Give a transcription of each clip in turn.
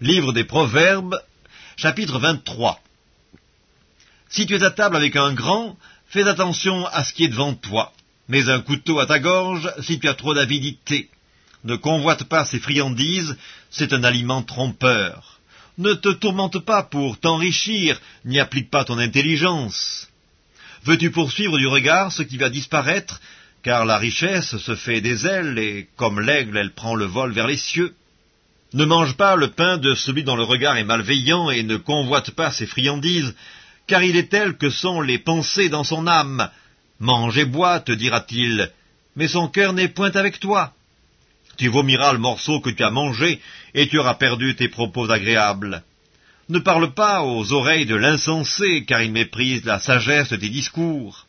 Livre des Proverbes, chapitre 23. Si tu es à table avec un grand, fais attention à ce qui est devant toi. Mets un couteau à ta gorge si tu as trop d'avidité. Ne convoite pas ces friandises, c'est un aliment trompeur. Ne te tourmente pas pour t'enrichir, n'y applique pas ton intelligence. Veux-tu poursuivre du regard ce qui va disparaître, car la richesse se fait des ailes, et comme l'aigle elle prend le vol vers les cieux ne mange pas le pain de celui dont le regard est malveillant et ne convoite pas ses friandises, car il est tel que sont les pensées dans son âme. Mange et bois, te dira-t-il, mais son cœur n'est point avec toi. Tu vomiras le morceau que tu as mangé, et tu auras perdu tes propos agréables. Ne parle pas aux oreilles de l'insensé, car il méprise la sagesse de tes discours.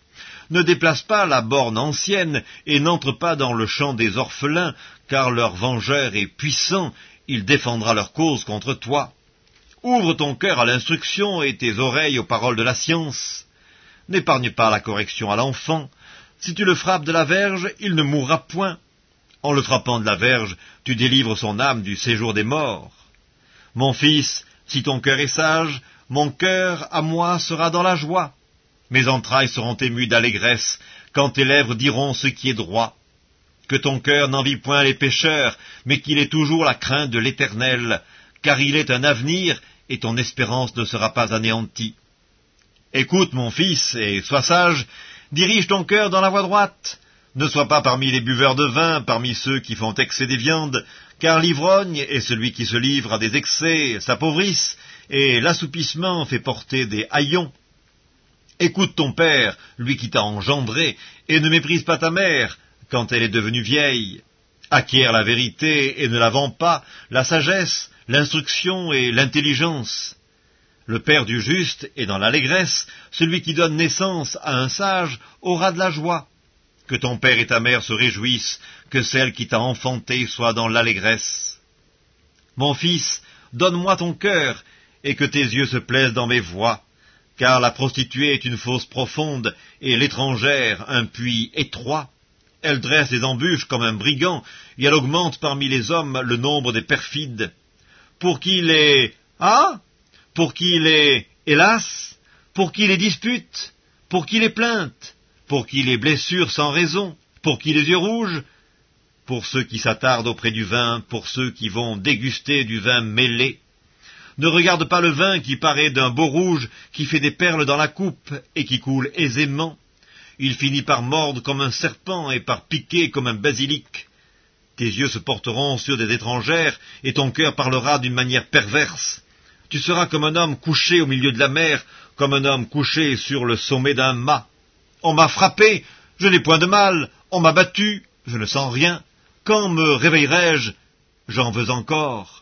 Ne déplace pas la borne ancienne, et n'entre pas dans le champ des orphelins, car leur vengeur est puissant, il défendra leur cause contre toi. Ouvre ton cœur à l'instruction et tes oreilles aux paroles de la science. N'épargne pas la correction à l'enfant. Si tu le frappes de la verge, il ne mourra point. En le frappant de la verge, tu délivres son âme du séjour des morts. Mon fils, si ton cœur est sage, mon cœur à moi sera dans la joie. Mes entrailles seront émues d'allégresse quand tes lèvres diront ce qui est droit que ton cœur n'envie point les pécheurs, mais qu'il ait toujours la crainte de l'Éternel, car il est un avenir, et ton espérance ne sera pas anéantie. Écoute, mon fils, et sois sage, dirige ton cœur dans la voie droite. Ne sois pas parmi les buveurs de vin, parmi ceux qui font excès des viandes, car l'ivrogne et celui qui se livre à des excès s'appauvrissent, et l'assoupissement fait porter des haillons. Écoute ton père, lui qui t'a engendré, et ne méprise pas ta mère, quand elle est devenue vieille. Acquiert la vérité et ne la vend pas, la sagesse, l'instruction et l'intelligence. Le Père du juste est dans l'allégresse, celui qui donne naissance à un sage aura de la joie. Que ton père et ta mère se réjouissent, que celle qui t'a enfanté soit dans l'allégresse. Mon fils, donne-moi ton cœur, et que tes yeux se plaisent dans mes voies, car la prostituée est une fosse profonde, et l'étrangère un puits étroit. Elle dresse des embûches comme un brigand, et elle augmente parmi les hommes le nombre des perfides. Pour qui les Ah? Pour qui les Hélas? Pour qui les disputes Pour qui les plaintes Pour qui les blessures sans raison? Pour qui les yeux rouges? Pour ceux qui s'attardent auprès du vin, pour ceux qui vont déguster du vin mêlé. Ne regarde pas le vin qui paraît d'un beau rouge, qui fait des perles dans la coupe, et qui coule aisément il finit par mordre comme un serpent et par piquer comme un basilic. Tes yeux se porteront sur des étrangères, et ton cœur parlera d'une manière perverse. Tu seras comme un homme couché au milieu de la mer, comme un homme couché sur le sommet d'un mât. On m'a frappé, je n'ai point de mal, on m'a battu, je ne sens rien. Quand me réveillerai-je? J'en veux encore.